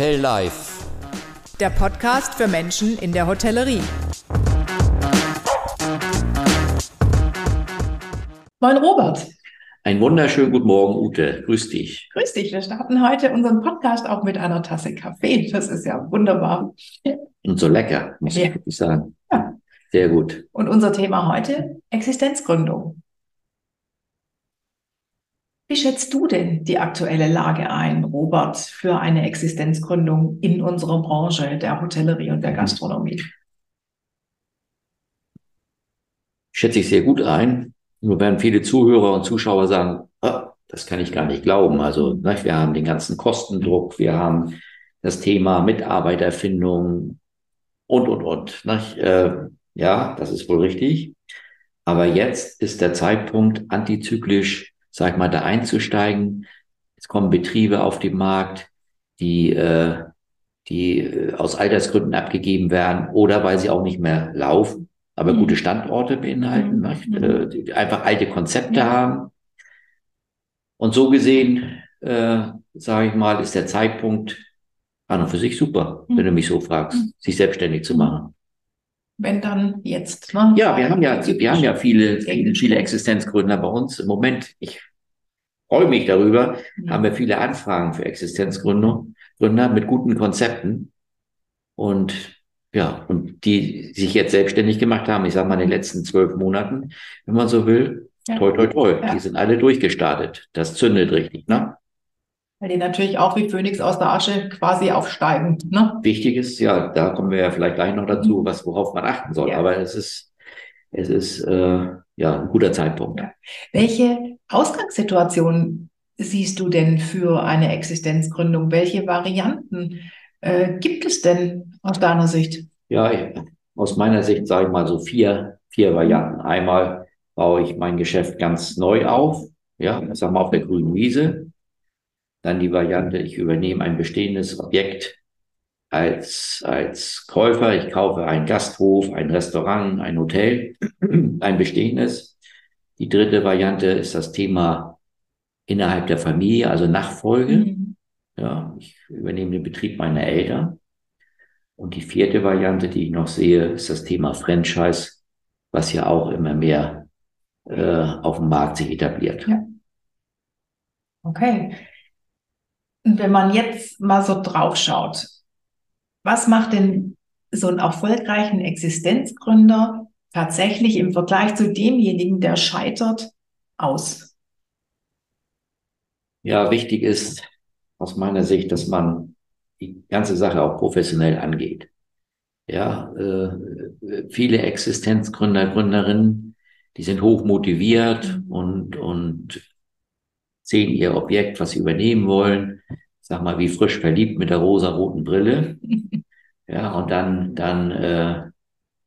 Hotel Live. Der Podcast für Menschen in der Hotellerie. Moin Robert. Einen wunderschönen guten Morgen, Ute. Grüß dich. Grüß dich. Wir starten heute unseren Podcast auch mit einer Tasse Kaffee. Das ist ja wunderbar. Und so lecker, muss Ja. ich wirklich sagen. Ja. Sehr gut. Und unser Thema heute Existenzgründung. Wie schätzt du denn die aktuelle Lage ein, Robert, für eine Existenzgründung in unserer Branche der Hotellerie und der Gastronomie? Schätze ich sehr gut ein. Nur werden viele Zuhörer und Zuschauer sagen, "Ah, das kann ich gar nicht glauben. Also, ne, wir haben den ganzen Kostendruck, wir haben das Thema Mitarbeiterfindung und, und, und. Ne? Äh, ja, das ist wohl richtig. Aber jetzt ist der Zeitpunkt, antizyklisch, sag ich mal, da einzusteigen. Es kommen Betriebe auf den Markt, die, äh, die äh, aus Altersgründen abgegeben werden oder weil sie auch nicht mehr laufen, aber Mhm. gute Standorte beinhalten, Mhm. Mhm. Äh, die einfach alte Konzepte Ja. haben. Und so gesehen, äh, sage ich mal, ist der Zeitpunkt an und für sich super, Mhm. wenn du mich so fragst, Mhm. sich selbstständig zu Mhm. machen. Wenn dann jetzt. Ne? Ja, wir haben ja, wir haben ja viele, viele, Existenzgründer bei uns. Im Moment, ich freue mich darüber, Mhm. haben wir viele Anfragen für Existenzgründung, Gründer mit guten Konzepten. Und ja, und die sich jetzt selbstständig gemacht haben, ich sage mal in den letzten zwölf Monaten, wenn man so will, Ja. toi, toi, toi, Ja. die sind alle durchgestartet. Das zündet richtig, ne? Weil die natürlich auch wie Phönix aus der Asche quasi aufsteigen. Ne? Wichtig ist, ja, da kommen wir ja vielleicht gleich noch dazu, was, worauf man achten soll. Mhm. Ja. Aber es ist, es ist, äh, ja, ein guter Zeitpunkt. Ja. Welche Ausgangssituation siehst du denn für eine Existenzgründung? Welche Varianten äh, gibt es denn aus deiner Sicht? Ja, ich, aus meiner Sicht sage ich mal so vier, vier Varianten. Einmal baue ich mein Geschäft ganz neu auf, ja, ich sag mal auf der grünen Wiese. Dann die Variante, ich übernehme ein bestehendes Objekt als, als Käufer. Ich kaufe einen Gasthof, ein Restaurant, ein Hotel, ein bestehendes. Die dritte Variante ist das Thema innerhalb der Familie, also Nachfolge. Mhm. Ja, ich übernehme den Betrieb meiner Eltern. Und die vierte Variante, die ich noch sehe, ist das Thema Franchise, was ja auch immer mehr äh, auf dem Markt sich etabliert. Ja. Okay. Und wenn man jetzt mal so drauf schaut, was macht denn so einen erfolgreichen Existenzgründer tatsächlich im Vergleich zu demjenigen, der scheitert, aus? Ja, wichtig ist aus meiner Sicht, dass man die ganze Sache auch professionell angeht. Ja, äh, viele Existenzgründer, Gründerinnen, die sind hoch motiviert Mhm. und, und sehen ihr Objekt, was sie übernehmen wollen, sag mal, wie frisch verliebt mit der rosa-roten Brille. Ja, und dann, dann äh,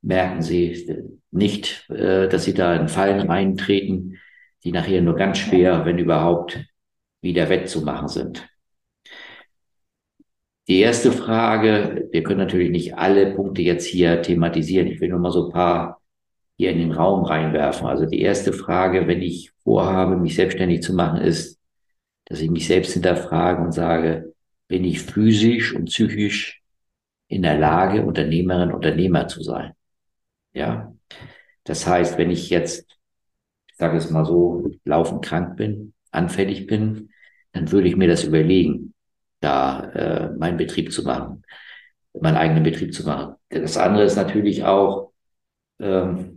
merken sie nicht, äh, dass sie da in Fallen reintreten, die nachher nur ganz schwer, wenn überhaupt, wieder wettzumachen sind. Die erste Frage, wir können natürlich nicht alle Punkte jetzt hier thematisieren. Ich will nur mal so ein paar hier in den Raum reinwerfen. Also die erste Frage, wenn ich vorhabe, mich selbstständig zu machen, ist, dass ich mich selbst hinterfrage und sage, bin ich physisch und psychisch in der Lage, Unternehmerin, Unternehmer zu sein? Ja. Das heißt, wenn ich jetzt, ich sage es mal so, laufend krank bin, anfällig bin, dann würde ich mir das überlegen, da äh, meinen Betrieb zu machen, meinen eigenen Betrieb zu machen. Das andere ist natürlich auch, ähm,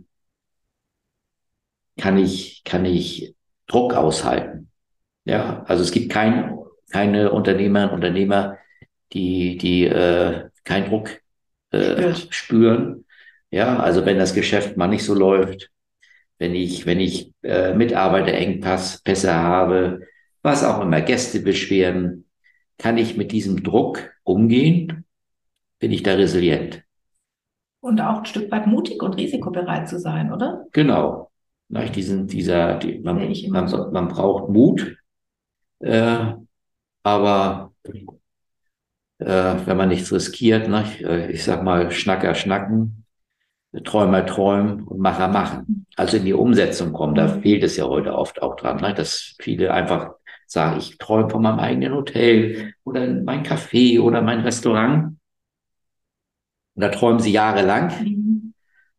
kann ich, kann ich Druck aushalten. Ja, also es gibt kein, keine Unternehmerinnen, Unternehmer, die, die äh, keinen Druck äh, spüren. Ja, also wenn das Geschäft mal nicht so läuft, wenn ich, wenn ich äh, Mitarbeiterengpass, Pässe habe, was auch immer, Gästebeschwerden, kann ich mit diesem Druck umgehen? Bin ich da resilient? Und auch ein Stück weit mutig und risikobereit zu sein, oder? Genau. Na, diesen, dieser, die, man, man, man braucht Mut, äh, aber äh, wenn man nichts riskiert, ne, ich, äh, ich sag mal, Schnacker schnacken, Träumer träumen und Macher machen. Also in die Umsetzung kommen, da Mhm. fehlt es ja heute oft auch dran, ne, dass viele einfach sage, ich träume von meinem eigenen Hotel oder mein Café oder mein Restaurant. Und da träumen sie jahrelang. Mhm.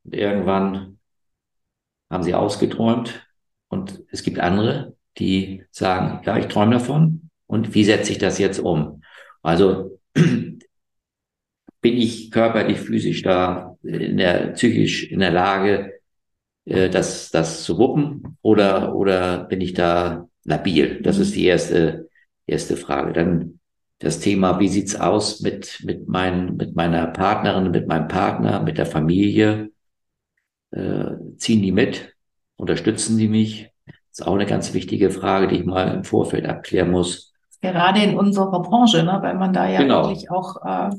Und irgendwann haben sie ausgeträumt. Und es gibt andere, die sagen, ja, ich träume davon. Und wie setze ich das jetzt um? Also bin ich körperlich, physisch da, in der, psychisch in der Lage, äh, das, das zu wuppen oder, oder bin ich da labil? Das ist die erste, erste Frage. Dann das Thema, wie sieht's aus mit, mit, mein, mit meiner Partnerin, mit meinem Partner, mit der Familie? Äh, ziehen die mit? Unterstützen die mich? Das ist auch eine ganz wichtige Frage, die ich mal im Vorfeld abklären muss. Gerade in unserer Branche, ne, weil man da ja genau. wirklich auch äh,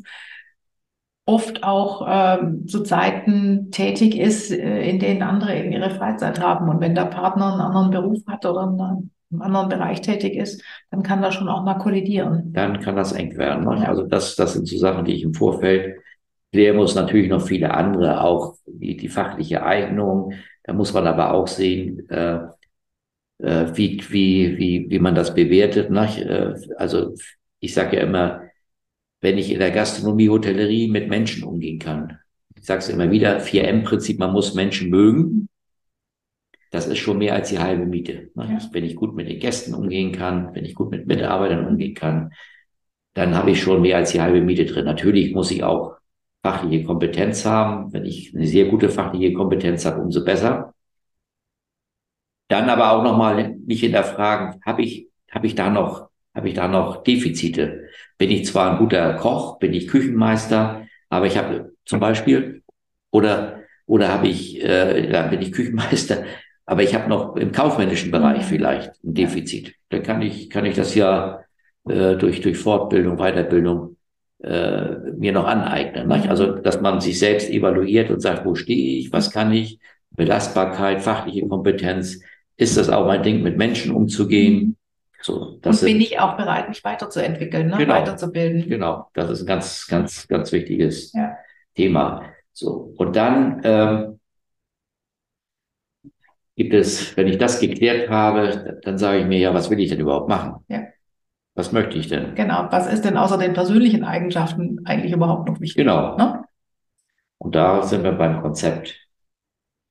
oft auch ähm, zu Zeiten tätig ist, äh, in denen andere eben ihre Freizeit haben. Und wenn der Partner einen anderen Beruf hat oder einen, im anderen Bereich tätig ist, dann kann das schon auch mal kollidieren. Dann kann das eng werden. Ne? Ja. Also das, das sind so Sachen, die ich im Vorfeld klären muss. Natürlich noch viele andere, auch die, die fachliche Eignung. Da muss man aber auch sehen, äh, äh, wie, wie, wie, wie man das bewertet. Ne? Äh, also ich sage ja immer, wenn ich in der Gastronomie, Hotellerie mit Menschen umgehen kann. Ich sage es immer wieder, 4M-Prinzip, man muss Menschen mögen. Das ist schon mehr als die halbe Miete. Ja. Wenn ich gut mit den Gästen umgehen kann, wenn ich gut mit Mitarbeitern umgehen kann, dann habe ich schon mehr als die halbe Miete drin. Natürlich muss ich auch fachliche Kompetenz haben. Wenn ich eine sehr gute fachliche Kompetenz habe, umso besser. Dann aber auch nochmal mich hinterfragen, habe ich, habe ich da noch, habe ich da noch Defizite? bin ich zwar ein guter Koch, bin ich Küchenmeister, aber ich habe zum Beispiel oder oder habe ich, äh, da bin ich Küchenmeister, aber ich habe noch im kaufmännischen Bereich vielleicht ein Defizit. Dann kann ich kann ich das ja äh, durch durch Fortbildung, Weiterbildung äh, mir noch aneignen. Nicht? Also dass man sich selbst evaluiert und sagt, wo stehe ich, was kann ich, Belastbarkeit, fachliche Kompetenz, ist das auch mein Ding, mit Menschen umzugehen? So, das und bin ich auch bereit, mich weiterzuentwickeln, ne? genau, weiterzubilden. Genau, das ist ein ganz, ganz, ganz wichtiges ja. Thema. So, und dann ähm, gibt es, wenn ich das geklärt habe, dann sage ich mir, ja, was will ich denn überhaupt machen? Ja. Was möchte ich denn? Genau, was ist denn außer den persönlichen Eigenschaften eigentlich überhaupt noch wichtig? Genau. Ne? Und da sind wir beim Konzept.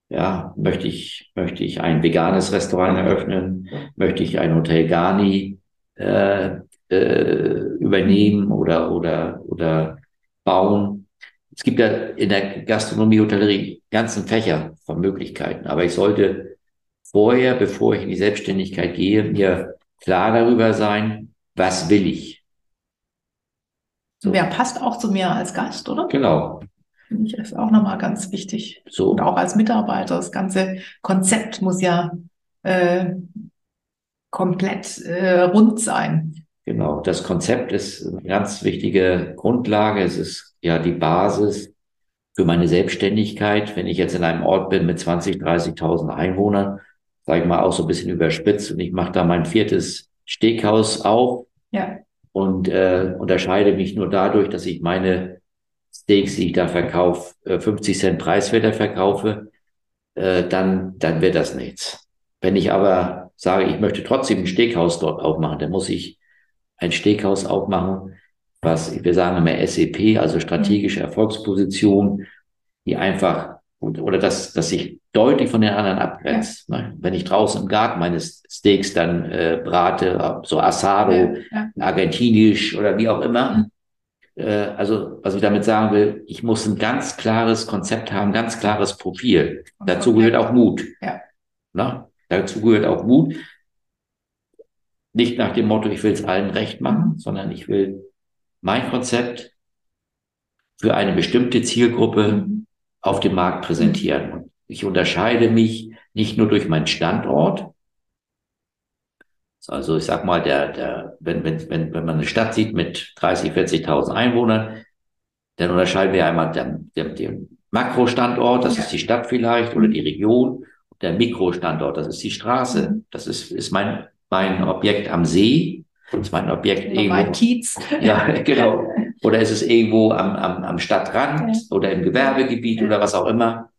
Ja, möchte ich, möchte ich ein veganes Restaurant eröffnen? Möchte ich ein Hotel Garni äh, äh, übernehmen oder, oder, oder bauen? Es gibt ja in der Gastronomie, Hotellerie ganzen Fächer von Möglichkeiten. Aber ich sollte vorher, bevor ich in die Selbstständigkeit gehe, mir klar darüber sein, was will ich? So. Wer passt auch zu mir als Gast, oder? Genau. Finde ich ist auch nochmal ganz wichtig. So. Und auch als Mitarbeiter. Das ganze Konzept muss ja äh, komplett äh, rund sein. Genau, das Konzept ist eine ganz wichtige Grundlage. Es ist ja die Basis für meine Selbstständigkeit. Wenn ich jetzt in einem Ort bin mit 20, 30.000 Einwohnern, sage ich mal auch so ein bisschen überspitzt und ich mache da mein viertes Steakhaus auf ja. und äh, unterscheide mich nur dadurch, dass ich meine Steaks, die ich da verkaufe, 50 äh, Cent preiswerter verkaufe, äh, dann, dann wird das nichts. Wenn ich aber sage, ich möchte trotzdem ein Steakhaus dort aufmachen, dann muss ich ein Steakhaus aufmachen, was wir sagen immer SEP, also strategische Erfolgsposition, die einfach oder dass dass sich deutlich von den anderen abgrenzt. Ja. Wenn ich draußen im Garten meines Steaks dann äh, brate, so Asado, ja, ja. argentinisch oder wie auch immer, mhm äh, also was ich damit sagen will, ich muss ein ganz klares Konzept haben, ganz klares Profil. Und Dazu gehört auch Mut. Ja. Na? Dazu gehört auch Mut. Nicht nach dem Motto, ich will es allen recht machen, mhm. sondern ich will mein Konzept für eine bestimmte Zielgruppe mhm. Auf dem Markt präsentieren. Und ich unterscheide mich nicht nur durch meinen Standort, also ich sag mal, der, der, wenn, wenn, wenn, wenn man eine Stadt sieht mit 30, 40.000 Einwohnern, dann unterscheiden wir einmal den, den, den Makrostandort, das ist die Stadt vielleicht, oder die Region, der Mikrostandort, das ist die Straße, mhm. das ist, ist mein, mein Objekt am See, das ist mein Objekt irgendwo. Mein Kiez. Ja, genau. Oder ist es irgendwo am, am, am Stadtrand ja. oder im Gewerbegebiet ja. oder was auch immer.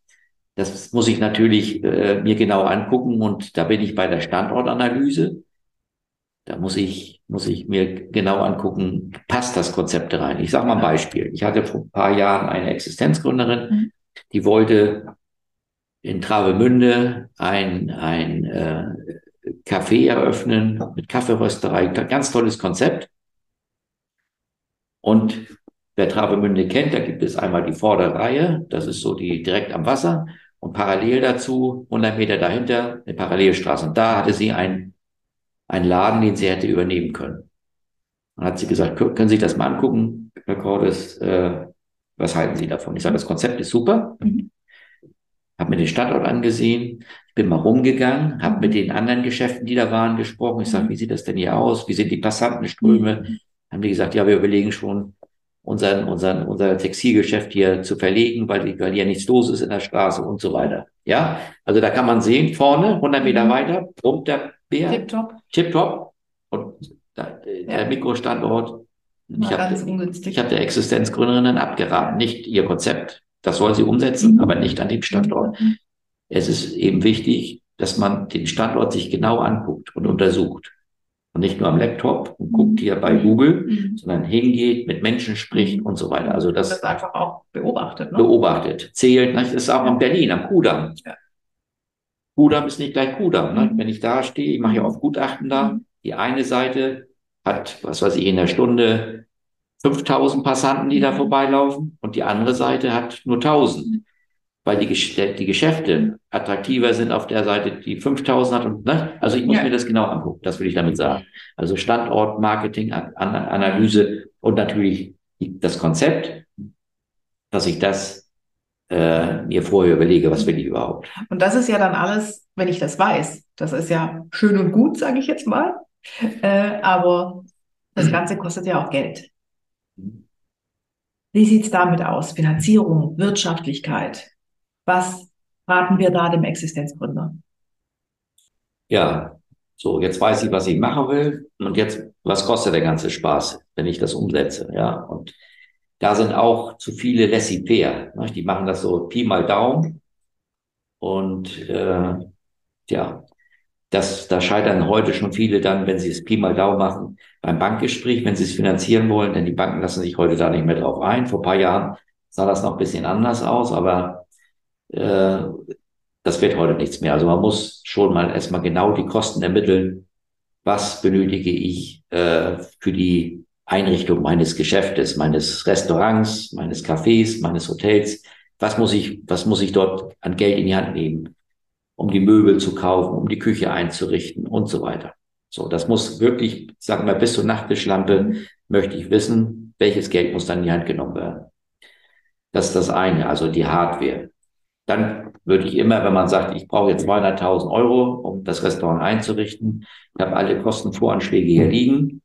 Das muss ich natürlich äh, mir genau angucken und da bin ich bei der Standortanalyse. Da muss ich, muss ich mir genau angucken, passt das Konzept rein? Ich sage mal ein Beispiel. Ich hatte vor ein paar Jahren eine Existenzgründerin, mhm. die wollte in Travemünde ein, ein äh, Café eröffnen mit Kaffeerösterei. Ganz tolles Konzept. Und wer Travemünde kennt, da gibt es einmal die Vorderreihe, das ist so die direkt am Wasser. Und parallel dazu, 100 Meter dahinter, eine Parallelstraße. Und da hatte sie ein einen Laden, den sie hätte übernehmen können. Dann hat sie gesagt, können Sie sich das mal angucken, Herr Cordes, äh, was halten Sie davon? Ich sage, das Konzept ist super. Mhm. Habe mir den Standort angesehen, ich bin mal rumgegangen, habe mit den anderen Geschäften, die da waren, gesprochen. Ich sage, mhm. wie sieht das denn hier aus? Wie sind die Passantenströme? Haben die gesagt, ja, wir überlegen schon, unseren, unseren, unser Textilgeschäft hier zu verlegen, weil, weil hier nichts los ist in der Straße und so weiter. Ja, also da kann man sehen, vorne, 100 Meter mhm. weiter, brummt der Bär. Tipptopp. Und da, der ja. Mikrostandort. Ich habe hab der Existenzgründerin dann abgeraten, nicht ihr Konzept. Das soll sie umsetzen, mhm. aber nicht an dem Standort. Mhm. Es ist eben wichtig, dass man den Standort sich genau anguckt und untersucht. Und nicht nur am Laptop und guckt hier bei mhm. Google, mhm. sondern hingeht, mit Menschen spricht und so weiter. Also das, das einfach auch beobachtet. Ne? Beobachtet, zählt. Das ist auch in Berlin, am Kudamm. Ja. Kudamm ist nicht gleich Kudamm. Ne? Mhm. Wenn ich da stehe, ich mache ja oft Gutachten da. Mhm. Die eine Seite hat, was weiß ich, in der Stunde 5000 Passanten, die da mhm. vorbeilaufen und die andere Seite hat nur 1000, weil die, die Geschäfte attraktiver sind auf der Seite, die 5000 hat. Und, ne? Also ich muss ja. mir das genau angucken, das will ich damit sagen. Also Standort, Marketing, Analyse und natürlich das Konzept, dass ich das äh, mir vorher überlege, was will ich überhaupt. Und das ist ja dann alles, wenn ich das weiß. Das ist ja schön und gut, sage ich jetzt mal. Äh, aber das Ganze kostet ja auch Geld. Wie sieht's damit aus? Finanzierung, Wirtschaftlichkeit. Was raten wir da dem Existenzgründer? Ja, so, jetzt weiß ich, was ich machen will. Und jetzt, was kostet der ganze Spaß, wenn ich das umsetze? Ja, und da sind auch zu viele laissez-faire. Ne? Die machen das so Pi mal Daumen. Und äh, ja, das, da scheitern heute schon viele dann, wenn sie es Pi mal Daumen machen, beim Bankgespräch, wenn sie es finanzieren wollen, denn die Banken lassen sich heute da nicht mehr drauf ein. Vor paar Jahren sah das noch ein bisschen anders aus, aber äh, das wird heute nichts mehr. Also man muss schon mal erstmal genau die Kosten ermitteln. Was benötige ich äh, für die Einrichtung meines Geschäftes, meines Restaurants, meines Cafés, meines Hotels. Was muss ich, was muss ich dort an Geld in die Hand nehmen, um die Möbel zu kaufen, um die Küche einzurichten und so weiter. So, das muss wirklich, sagen wir, bis zur Nachttischlampe möchte ich wissen, welches Geld muss dann in die Hand genommen werden. Das ist das eine, also die Hardware. Dann würde ich immer, wenn man sagt, ich brauche jetzt 200.000 Euro, um das Restaurant einzurichten, ich habe alle Kostenvoranschläge hier liegen,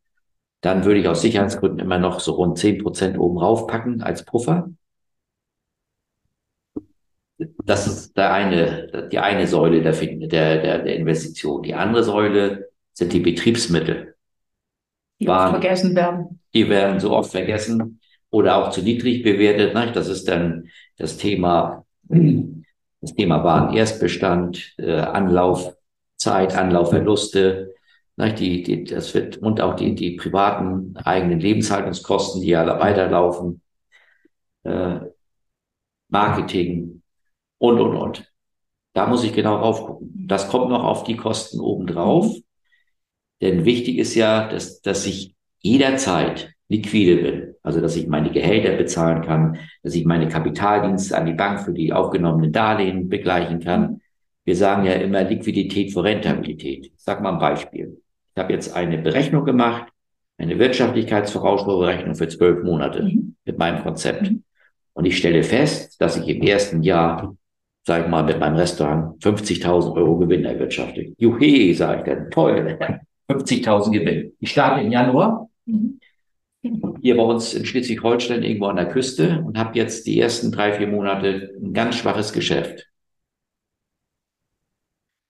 dann würde ich aus Sicherheitsgründen immer noch so rund zehn Prozent oben raufpacken als Puffer. Das ist der eine, die eine Säule der, der, der, der Investition. Die andere Säule sind die Betriebsmittel. Die Waren, vergessen werden. Die werden so oft vergessen oder auch zu niedrig bewertet. Ne? Das ist dann das Thema, das Thema Warenerstbestand, äh, Anlaufzeit, Anlaufverluste, die, die, das wird, und auch die, die privaten eigenen Lebenshaltungskosten, die ja weiterlaufen, äh, Marketing und, und, und. Da muss ich genau raufgucken. Das kommt noch auf die Kosten obendrauf. Denn wichtig ist ja, dass, dass ich jederzeit liquide bin. Also, dass ich meine Gehälter bezahlen kann, dass ich meine Kapitaldienste an die Bank für die aufgenommenen Darlehen begleichen kann. Wir sagen ja immer Liquidität vor Rentabilität. Ich sag mal ein Beispiel. Ich habe jetzt eine Berechnung gemacht, eine Wirtschaftlichkeitsvorausschauberechnung für zwölf Monate mhm. mit meinem Konzept. Mhm. Und ich stelle fest, dass ich im ersten Jahr, sage ich mal, mit meinem Restaurant 50.000 Euro Gewinn erwirtschafte. Juhe, sage ich dann, toll, 50.000 Gewinn. Ich starte im Januar mhm. Hier bei uns in Schleswig-Holstein irgendwo an der Küste und habe jetzt die ersten drei, vier Monate ein ganz schwaches Geschäft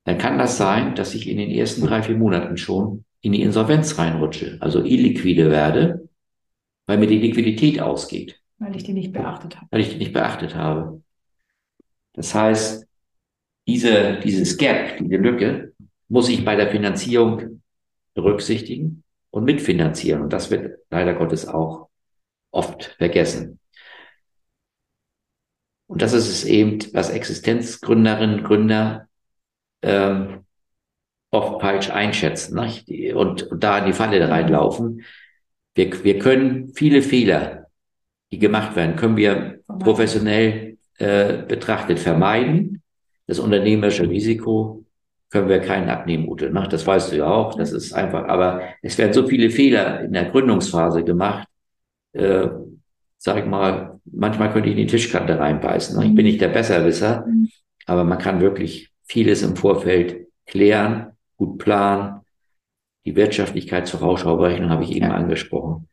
dann kann das sein, dass ich in den ersten drei, vier Monaten schon in die Insolvenz reinrutsche, also illiquide werde, weil mir die Liquidität ausgeht. Weil ich die nicht beachtet habe. Weil ich die nicht beachtet habe. Das heißt, diese, dieses Gap, diese Lücke, muss ich bei der Finanzierung berücksichtigen und mitfinanzieren. Und das wird leider Gottes auch oft vergessen. Und das ist es eben, was Existenzgründerinnen, Gründer ähm, oft falsch einschätzen nicht? Und, und da in die Falle reinlaufen. Wir, wir können viele Fehler, die gemacht werden, können wir professionell äh, betrachtet vermeiden. Das unternehmerische Risiko können wir keinen abnehmen, Ute. Ne? Das weißt du ja auch. Das ist einfach, aber es werden so viele Fehler in der Gründungsphase gemacht. Äh, sag ich mal, manchmal könnte ich in die Tischkante reinbeißen. Ne? Ich bin nicht der Besserwisser, mhm. aber man kann wirklich vieles im Vorfeld klären, gut planen. Die Wirtschaftlichkeitsvorausschauberechnung habe ich eben ja. angesprochen.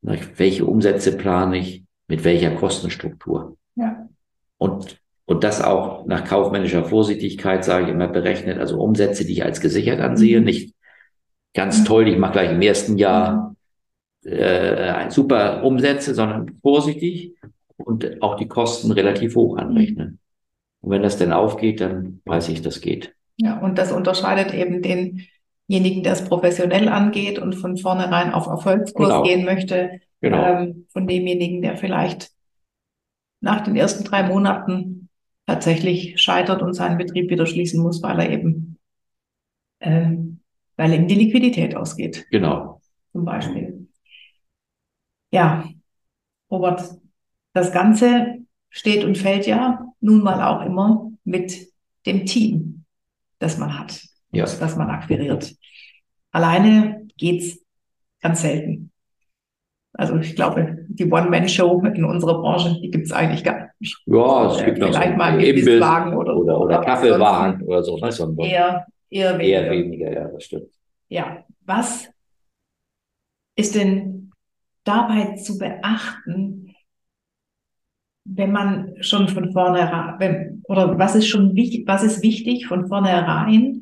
Ne? Welche Umsätze plane ich? Mit welcher Kostenstruktur? Ja. Und und das auch nach kaufmännischer Vorsichtigkeit, sage ich immer, berechnet. Also Umsätze, die ich als gesichert ansehe, mhm. nicht ganz toll, ich mache gleich im ersten Jahr äh, super Umsätze, sondern vorsichtig und auch die Kosten relativ hoch anrechnen. Und wenn das denn aufgeht, dann weiß ich, das geht. Ja, und das unterscheidet eben denjenigen, der es professionell angeht und von vornherein auf Erfolgskurs genau. gehen möchte, genau. ähm, von demjenigen, der vielleicht nach den ersten drei Monaten tatsächlich scheitert und seinen Betrieb wieder schließen muss, weil er eben, äh, weil ihm die Liquidität ausgeht. Genau. Zum Beispiel. Ja, Robert, das Ganze steht und fällt ja nun mal auch immer mit dem Team, das man hat, ja. das man akquiriert. Alleine geht's ganz selten. Also ich glaube, die One-Man-Show in unserer Branche, die gibt es eigentlich gar nicht. Ja, es gibt noch vielleicht so mal Imbisswagen oder, oder, oder Kaffeewagen oder so. Ne? Eher, eher weniger. Eher weniger, ja, das stimmt. Ja, was ist denn dabei zu beachten, wenn man schon von vornherein, oder was ist schon wichtig, was ist wichtig von vornherein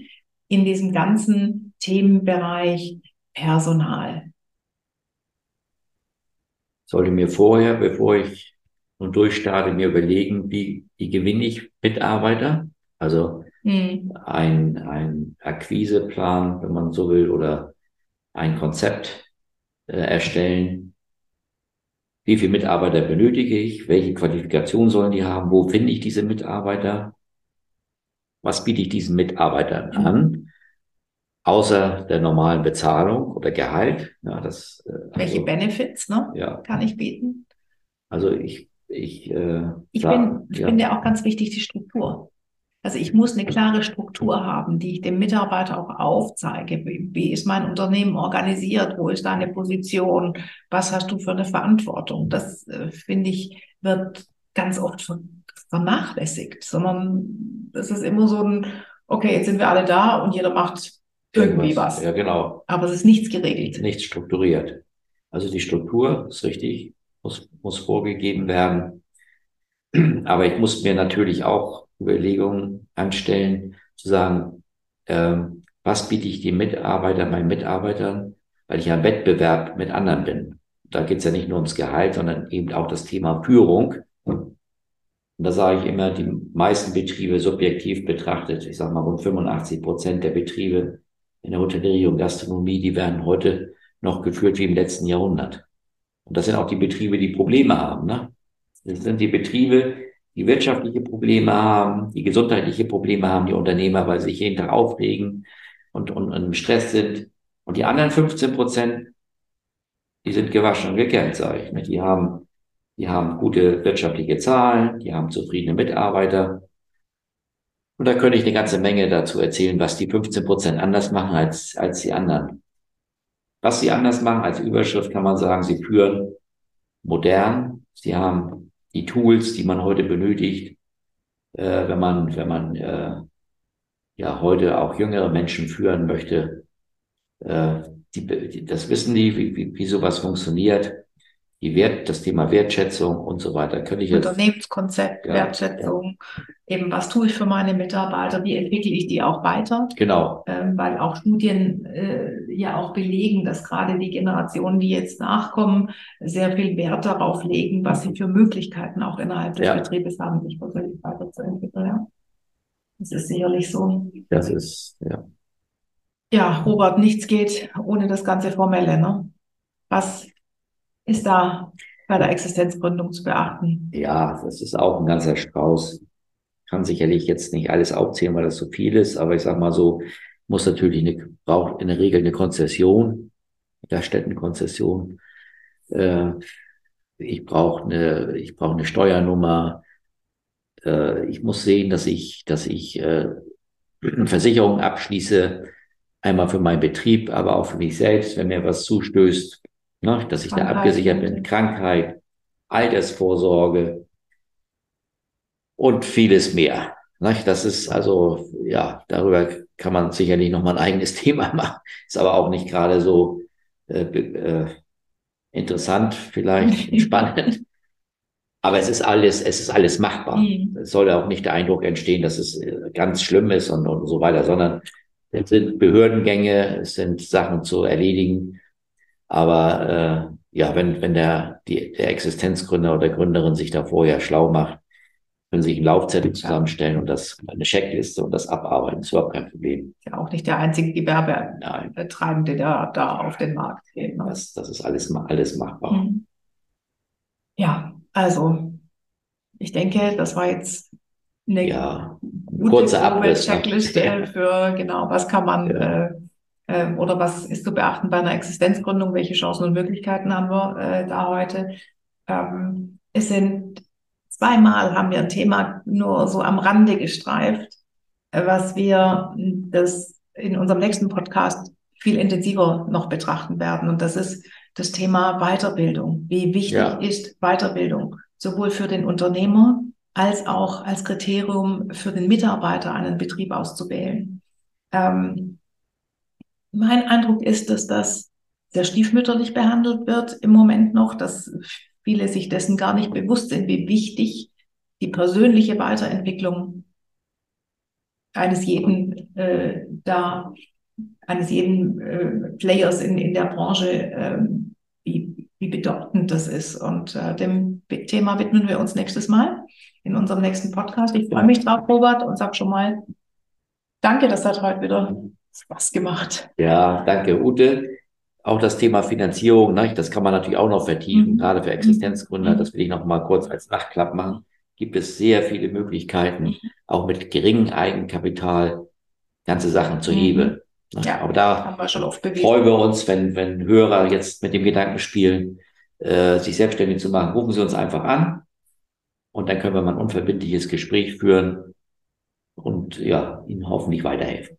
in diesem ganzen Themenbereich Personal? Sollte mir vorher, bevor ich nun durchstarte, mir überlegen, wie, wie gewinne ich Mitarbeiter? Also mhm. ein, ein Akquiseplan, wenn man so will, oder ein Konzept äh, erstellen. Wie viele Mitarbeiter benötige ich? Welche Qualifikation sollen die haben? Wo finde ich diese Mitarbeiter? Was biete ich diesen Mitarbeitern an? Außer der normalen Bezahlung oder Gehalt. Ja, das, äh, Welche also, Benefits ne, ja. kann ich bieten? Also ich, ich, äh, ich, sag, bin, ich ja. finde auch ganz wichtig die Struktur. Also ich muss eine klare Struktur haben, die ich dem Mitarbeiter auch aufzeige. Wie, wie ist mein Unternehmen organisiert? Wo ist deine Position? Was hast du für eine Verantwortung? Das äh, finde ich wird ganz oft vernachlässigt, sondern es ist immer so ein, okay, jetzt sind wir alle da und jeder macht irgendwie was. Ja, genau. Aber es ist nichts geregelt. Nichts strukturiert. Also die Struktur ist richtig, muss, muss vorgegeben werden. Aber ich muss mir natürlich auch Überlegungen anstellen, zu sagen, ähm, was biete ich den Mitarbeitern, meinen Mitarbeitern, weil ich ja im Wettbewerb mit anderen bin. Da geht es ja nicht nur ums Gehalt, sondern eben auch das Thema Führung. Und da sage ich immer, die meisten Betriebe subjektiv betrachtet, ich sage mal rund 85 Prozent der Betriebe in der Hotellerie und Gastronomie, die werden heute noch geführt wie im letzten Jahrhundert. Und das sind auch die Betriebe, die Probleme haben. Ne? Das sind die Betriebe, die wirtschaftliche Probleme haben, die gesundheitliche Probleme haben, die Unternehmer, weil sie sich jeden Tag aufregen und, und, und im Stress sind. Und die anderen 15 Prozent, die sind gewaschen und gekämmt, sage ich. Ne? Die haben, die haben gute wirtschaftliche Zahlen, die haben zufriedene Mitarbeiter, und da könnte ich eine ganze Menge dazu erzählen, was die 15 Prozent anders machen als, als die anderen. Was sie anders machen als Überschrift kann man sagen, sie führen modern. Sie haben die Tools, die man heute benötigt, äh, wenn man, wenn man äh, ja heute auch jüngere Menschen führen möchte. Äh, die, die, das wissen die, wie, wie, wie sowas funktioniert die Wert, das Thema Wertschätzung und so weiter. Könnte ich jetzt, Unternehmenskonzept, ja, Wertschätzung, ja. eben was tue ich für meine Mitarbeiter, wie entwickle ich die auch weiter? Genau. Ähm, weil auch Studien äh, ja auch belegen, dass gerade die Generationen, die jetzt nachkommen, sehr viel Wert darauf legen, was sie für Möglichkeiten auch innerhalb des ja. Betriebes haben, sich persönlich weiterzuentwickeln. Ja. Das ist sicherlich so. Das ist, ja. Ja, Robert, nichts geht ohne das ganze Formelle. Ne? Was ist da bei der Existenzgründung zu beachten? Ja, das ist auch ein ganzer Strauß. Kann sicherlich jetzt nicht alles aufzählen, weil das so viel ist, aber ich sag mal so, muss natürlich eine, braucht in der Regel eine Konzession, Gaststättenkonzession. Äh, ich brauche eine, ich brauche eine Steuernummer. Äh, ich muss sehen, dass ich, dass ich äh, eine Versicherung abschließe, einmal für meinen Betrieb, aber auch für mich selbst, wenn mir was zustößt, ne, dass ich da abgesichert bin. Krankheit, Altersvorsorge und vieles mehr. Ne? Das ist also, ja, darüber kann man sicherlich nochmal ein eigenes Thema machen. Ist aber auch nicht gerade so äh, äh, interessant, vielleicht spannend. Aber es ist alles, es ist alles machbar. Mhm. Es soll auch nicht der Eindruck entstehen, dass es äh, ganz schlimm ist und, und so weiter, sondern es sind Behördengänge, es sind Sachen zu erledigen. Aber äh, ja, wenn, wenn der, die, der Existenzgründer oder Gründerin sich da vorher schlau macht, können sich einen Laufzettel zusammenstellen und das eine Checkliste und das abarbeiten. Ist überhaupt kein Problem. Ja, auch nicht der einzige Gewerbetreibende, der da auf den Markt geht. Ne? Das, das ist alles, alles machbar. Mhm. Ja, also ich denke, das war jetzt eine ja, kurze Abriss. Checkliste für genau, was kann man ja. äh, äh, oder was ist zu beachten bei einer Existenzgründung, welche Chancen und Möglichkeiten haben wir äh, da heute. Ähm, es sind zweimal haben wir ein Thema nur so am Rande gestreift, äh, was wir das in unserem nächsten Podcast viel intensiver noch betrachten werden. Und das ist das Thema Weiterbildung. Wie wichtig ja. ist Weiterbildung sowohl für den Unternehmer als auch als Kriterium für den Mitarbeiter einen Betrieb auszuwählen. Ähm, mein Eindruck ist, dass das sehr stiefmütterlich behandelt wird im Moment noch, dass viele sich dessen gar nicht bewusst sind, wie wichtig die persönliche Weiterentwicklung eines jeden äh, da eines jeden äh, Players in, in der Branche, äh, wie, wie bedeutend das ist. Und äh, dem Thema widmen wir uns nächstes Mal in unserem nächsten Podcast. Ich freue mich drauf, Robert, und sag schon mal Danke, das hat heute wieder Spaß gemacht. Ja, danke, Ute auch das Thema Finanzierung, ne, das kann man natürlich auch noch vertiefen, mhm. gerade für Existenzgründer. Mhm. Das will ich noch mal kurz als Nachklapp machen. Gibt es sehr viele Möglichkeiten, mhm. auch mit geringem Eigenkapital ganze Sachen zu mhm. hebeln. Ne? Ja, aber da freuen wir uns, wenn, wenn Hörer jetzt mit dem Gedanken spielen, äh, sich selbstständig zu machen, rufen Sie uns einfach an und dann können wir mal ein unverbindliches Gespräch führen und ja, Ihnen hoffentlich weiterhelfen.